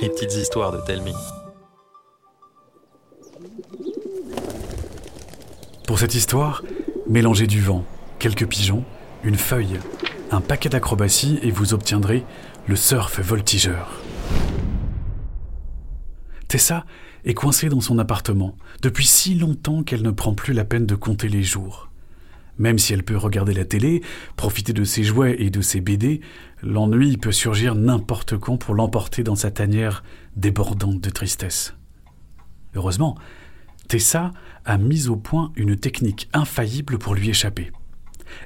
Les petites histoires de Telmi. Pour cette histoire, mélangez du vent, quelques pigeons, une feuille, un paquet d'acrobatie et vous obtiendrez le surf voltigeur. Tessa est coincée dans son appartement depuis si longtemps qu'elle ne prend plus la peine de compter les jours. Même si elle peut regarder la télé, profiter de ses jouets et de ses BD, l'ennui peut surgir n'importe quand pour l'emporter dans sa tanière débordante de tristesse. Heureusement, Tessa a mis au point une technique infaillible pour lui échapper.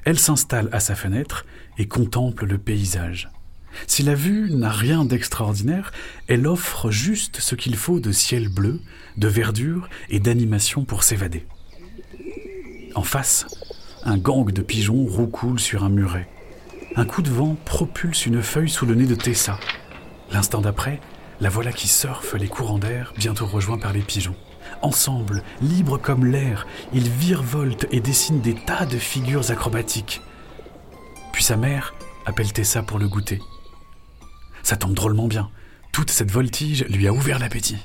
Elle s'installe à sa fenêtre et contemple le paysage. Si la vue n'a rien d'extraordinaire, elle offre juste ce qu'il faut de ciel bleu, de verdure et d'animation pour s'évader. En face, un gang de pigeons roucoule sur un muret. Un coup de vent propulse une feuille sous le nez de Tessa. L'instant d'après, la voilà qui surfe les courants d'air, bientôt rejoints par les pigeons. Ensemble, libres comme l'air, ils virevoltent et dessinent des tas de figures acrobatiques. Puis sa mère appelle Tessa pour le goûter. Ça tombe drôlement bien. Toute cette voltige lui a ouvert l'appétit.